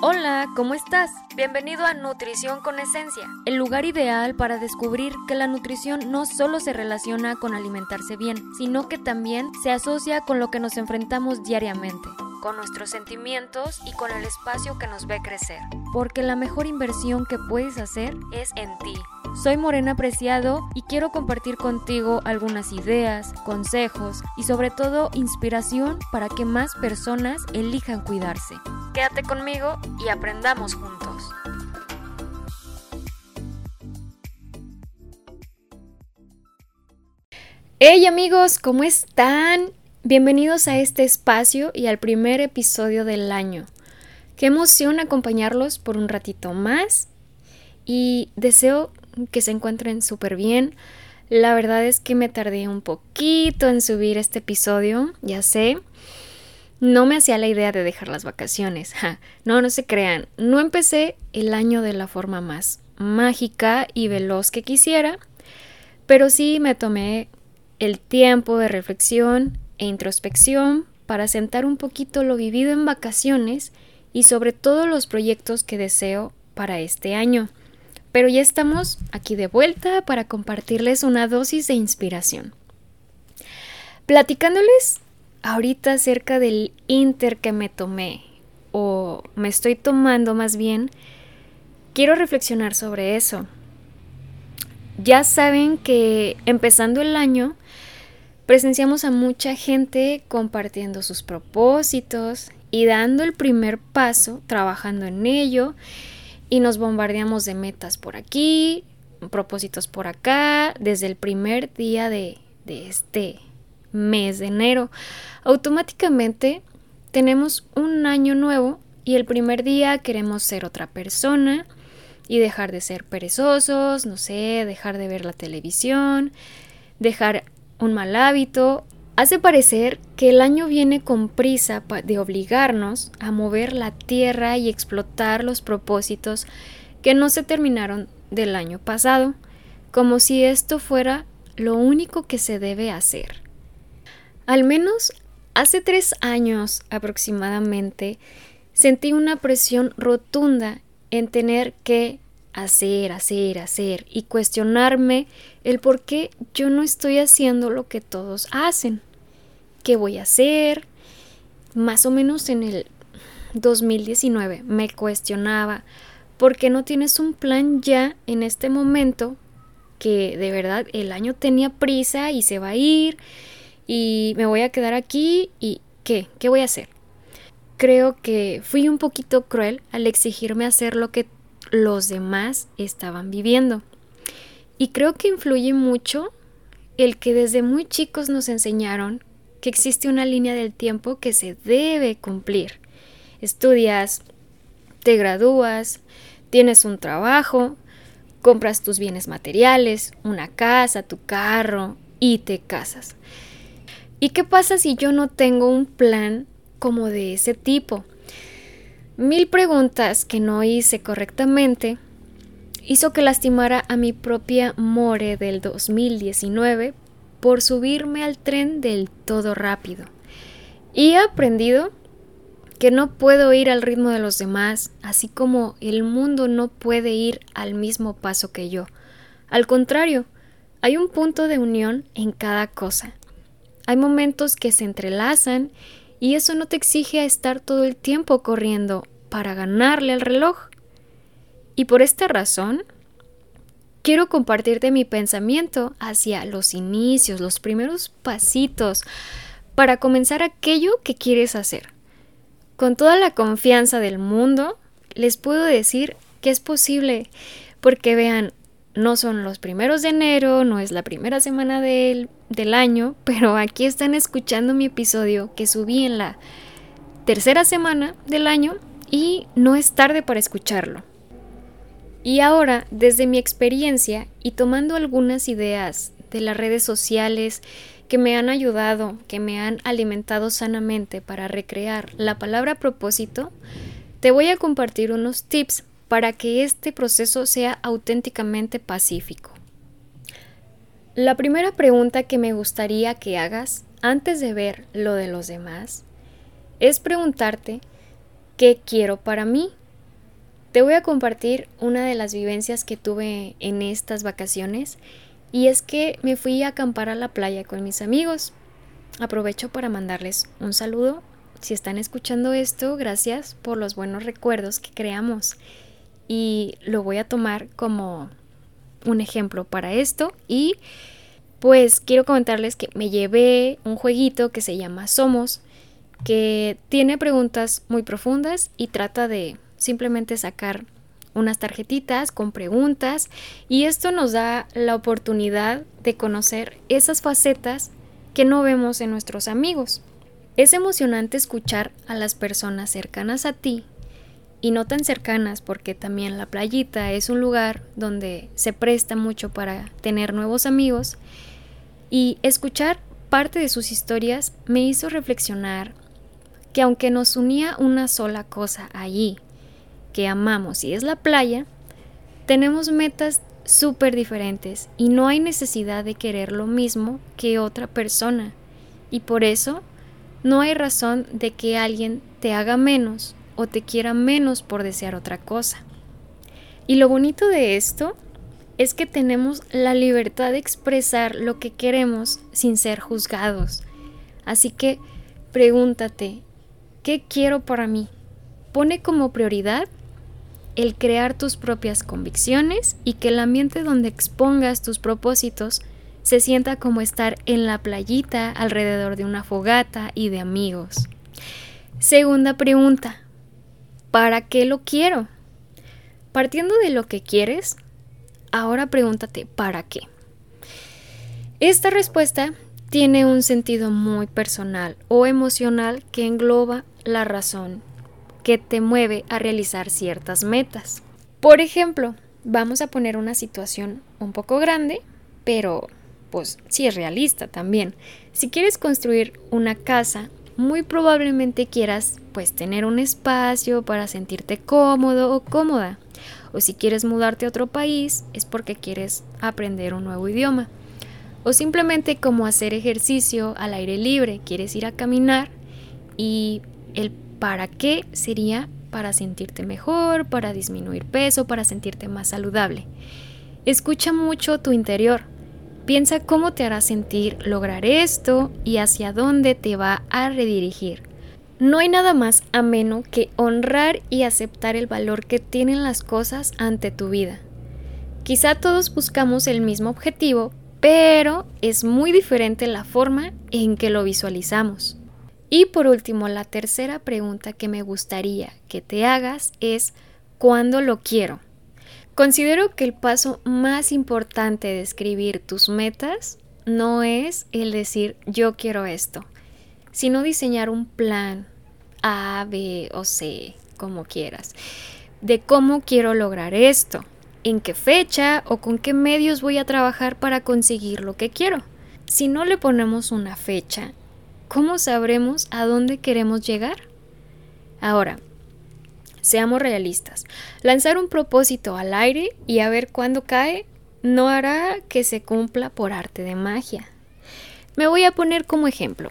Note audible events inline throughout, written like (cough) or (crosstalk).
Hola, ¿cómo estás? Bienvenido a Nutrición con Esencia, el lugar ideal para descubrir que la nutrición no solo se relaciona con alimentarse bien, sino que también se asocia con lo que nos enfrentamos diariamente, con nuestros sentimientos y con el espacio que nos ve crecer. Porque la mejor inversión que puedes hacer es en ti. Soy Morena Preciado y quiero compartir contigo algunas ideas, consejos y sobre todo inspiración para que más personas elijan cuidarse. Quédate conmigo y aprendamos juntos. Hey amigos, ¿cómo están? Bienvenidos a este espacio y al primer episodio del año. Qué emoción acompañarlos por un ratito más y deseo que se encuentren súper bien. La verdad es que me tardé un poquito en subir este episodio, ya sé. No me hacía la idea de dejar las vacaciones. no, no se crean. No empecé el año de la forma más mágica y veloz que quisiera, pero sí me tomé el tiempo de reflexión e introspección para sentar un poquito lo vivido en vacaciones y sobre todo los proyectos que deseo para este año. Pero ya estamos aquí de vuelta para compartirles una dosis de inspiración. Platicándoles ahorita acerca del inter que me tomé, o me estoy tomando más bien, quiero reflexionar sobre eso. Ya saben que empezando el año, presenciamos a mucha gente compartiendo sus propósitos y dando el primer paso, trabajando en ello, y nos bombardeamos de metas por aquí, propósitos por acá, desde el primer día de, de este mes de enero. Automáticamente tenemos un año nuevo y el primer día queremos ser otra persona y dejar de ser perezosos, no sé, dejar de ver la televisión, dejar un mal hábito. Hace parecer que el año viene con prisa de obligarnos a mover la tierra y explotar los propósitos que no se terminaron del año pasado, como si esto fuera lo único que se debe hacer. Al menos hace tres años aproximadamente sentí una presión rotunda en tener que hacer, hacer, hacer y cuestionarme el por qué yo no estoy haciendo lo que todos hacen. ¿Qué voy a hacer? Más o menos en el 2019 me cuestionaba por qué no tienes un plan ya en este momento que de verdad el año tenía prisa y se va a ir y me voy a quedar aquí y ¿qué? ¿Qué voy a hacer? Creo que fui un poquito cruel al exigirme hacer lo que los demás estaban viviendo. Y creo que influye mucho el que desde muy chicos nos enseñaron que existe una línea del tiempo que se debe cumplir. Estudias, te gradúas, tienes un trabajo, compras tus bienes materiales, una casa, tu carro y te casas. ¿Y qué pasa si yo no tengo un plan como de ese tipo? Mil preguntas que no hice correctamente hizo que lastimara a mi propia More del 2019 por subirme al tren del todo rápido. Y he aprendido que no puedo ir al ritmo de los demás, así como el mundo no puede ir al mismo paso que yo. Al contrario, hay un punto de unión en cada cosa. Hay momentos que se entrelazan y eso no te exige a estar todo el tiempo corriendo para ganarle al reloj. Y por esta razón, quiero compartirte mi pensamiento hacia los inicios, los primeros pasitos para comenzar aquello que quieres hacer. Con toda la confianza del mundo, les puedo decir que es posible, porque vean, no son los primeros de enero, no es la primera semana del, del año, (laughs) pero aquí están escuchando mi episodio que subí en la tercera semana del año y no es tarde para escucharlo. Y ahora, desde mi experiencia y tomando algunas ideas de las redes sociales que me han ayudado, que me han alimentado sanamente para recrear la palabra propósito, te voy a compartir unos tips para que este proceso sea auténticamente pacífico. La primera pregunta que me gustaría que hagas antes de ver lo de los demás es preguntarte qué quiero para mí Te voy a compartir una de las vivencias que tuve en estas vacaciones y es que me fui a acampar a la playa con mis amigos. Aprovecho para mandarles un saludo. Si están escuchando esto, gracias por los buenos recuerdos que creamos. Y lo voy a tomar como un ejemplo para esto. Y pues quiero comentarles que me llevé un jueguito que se llama Somos, que tiene preguntas muy profundas y trata de simplemente sacar unas tarjetitas con preguntas y esto nos da la oportunidad de conocer esas facetas que no vemos en nuestros amigos. Es emocionante escuchar a las personas cercanas a ti y no tan cercanas porque también la playita es un lugar donde se presta mucho para tener nuevos amigos y escuchar parte de sus historias me hizo reflexionar que aunque nos unía una sola cosa allí, que amamos y es la playa, tenemos metas súper diferentes y no hay necesidad de querer lo mismo que otra persona. Y por eso no hay razón de que alguien te haga menos o te quiera menos por desear otra cosa. Y lo bonito de esto es que tenemos la libertad de expresar lo que queremos sin ser juzgados. Así que pregúntate, ¿qué quiero para mí? Pone como prioridad el crear tus propias convicciones y que el ambiente donde expongas tus propósitos se sienta como estar en la playita alrededor de una fogata y de amigos. Segunda pregunta, ¿para qué lo quiero? Partiendo de lo que quieres, ahora pregúntate ¿para qué? Esta respuesta tiene un sentido muy personal o emocional que engloba la razón que te mueve a realizar ciertas metas. Por ejemplo, vamos a poner una situación un poco grande, pero pues sí es realista también. Si quieres construir una casa, muy probablemente quieras pues tener un espacio para sentirte cómodo o cómoda. O si quieres mudarte a otro país, es porque quieres aprender un nuevo idioma. O simplemente como hacer ejercicio al aire libre, quieres ir a caminar y el ¿Para qué? Sería para sentirte mejor, para disminuir peso, para sentirte más saludable. Escucha mucho tu interior. Piensa cómo te hará sentir lograr esto y hacia dónde te va a redirigir. No hay nada más ameno que honrar y aceptar el valor que tienen las cosas ante tu vida. Quizá todos buscamos el mismo objetivo, pero es muy diferente la forma en que lo visualizamos. Y por último, la tercera pregunta que me gustaría que te hagas es ¿cuándo lo quiero? Considero que el paso más importante de escribir tus metas no es el decir yo quiero esto, sino diseñar un plan A, B o C, como quieras, de cómo quiero lograr esto, en qué fecha o con qué medios voy a trabajar para conseguir lo que quiero. Si no le ponemos una fecha ¿cómo sabremos a dónde queremos llegar? Ahora, seamos realistas. Lanzar un propósito al aire y a ver cuándo cae no hará que se cumpla por arte de magia. Me voy a poner como ejemplo.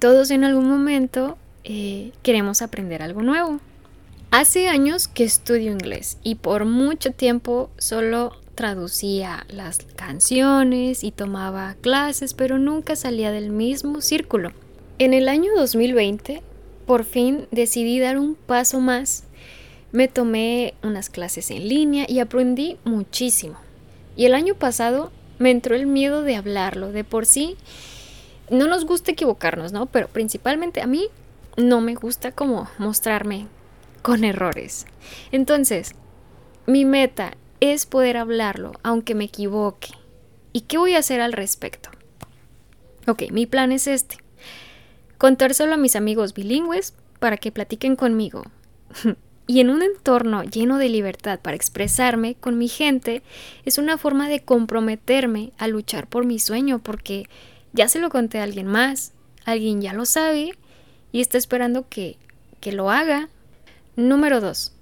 Todos en algún momento eh, queremos aprender algo nuevo. Hace años que estudio inglés y por mucho tiempo solo traducía las canciones y tomaba clases, pero nunca salía del mismo círculo. En el año 2020, por fin decidí dar un paso más. Me tomé unas clases en línea y aprendí muchísimo. Y el año pasado me entró el miedo de hablarlo. De por sí, no nos gusta equivocarnos, ¿no? Pero principalmente a mí no me gusta como mostrarme con errores. Entonces, mi meta es poder hablarlo, aunque me equivoque. ¿Y qué voy a hacer al respecto? Ok, mi plan es este. Contárselo a mis amigos bilingües para que platiquen conmigo. (laughs) y en un entorno lleno de libertad para expresarme con mi gente es una forma de comprometerme a luchar por mi sueño porque ya se lo conté a alguien más, alguien ya lo sabe y está esperando que, que lo haga. Número 2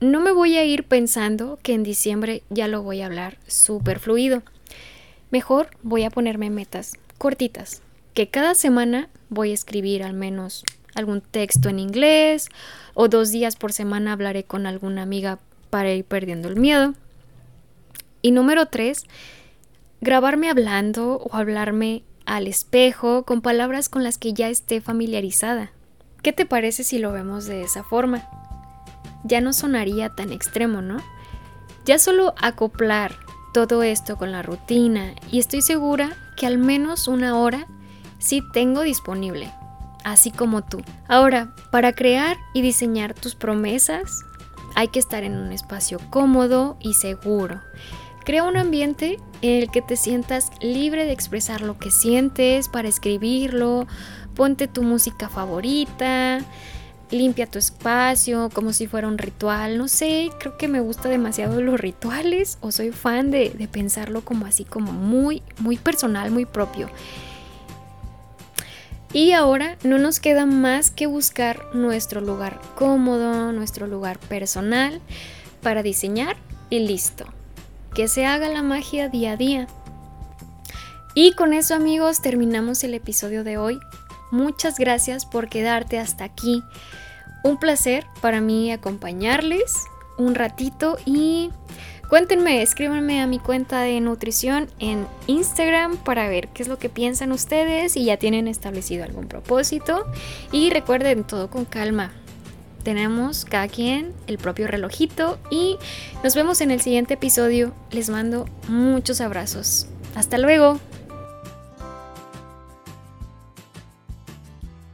no me voy a ir pensando que en diciembre ya lo voy a hablar súper fluido. Mejor voy a ponerme metas cortitas, que cada semana voy a escribir al menos algún texto en inglés o dos días por semana hablaré con alguna amiga para ir perdiendo el miedo. Y número tres, grabarme hablando o hablarme al espejo con palabras con las que ya esté familiarizada. ¿Qué te parece si lo vemos de esa forma? Ya no sonaría tan extremo, ¿no? Ya solo acoplar todo esto con la rutina y estoy segura que al menos una hora sí tengo disponible, así como tú. Ahora, para crear y diseñar tus promesas hay que estar en un espacio cómodo y seguro. Crea un ambiente en el que te sientas libre de expresar lo que sientes, para escribirlo, ponte tu música favorita, limpia tu espacio como si fuera un ritual, no sé, creo que me gusta demasiado los rituales o soy fan de, de pensarlo como así, como muy, muy personal, muy propio. Y ahora no nos queda más que buscar nuestro lugar cómodo, nuestro lugar personal para diseñar y listo. Que se haga la magia día a día. Y con eso amigos terminamos el episodio de hoy. Muchas gracias por quedarte hasta aquí. Un placer para mí acompañarles un ratito y cuéntenme, escríbanme a mi cuenta de nutrición en Instagram para ver qué es lo que piensan ustedes y ya tienen establecido algún propósito. Y recuerden todo con calma. Tenemos cada quien el propio relojito y nos vemos en el siguiente episodio. Les mando muchos abrazos. Hasta luego.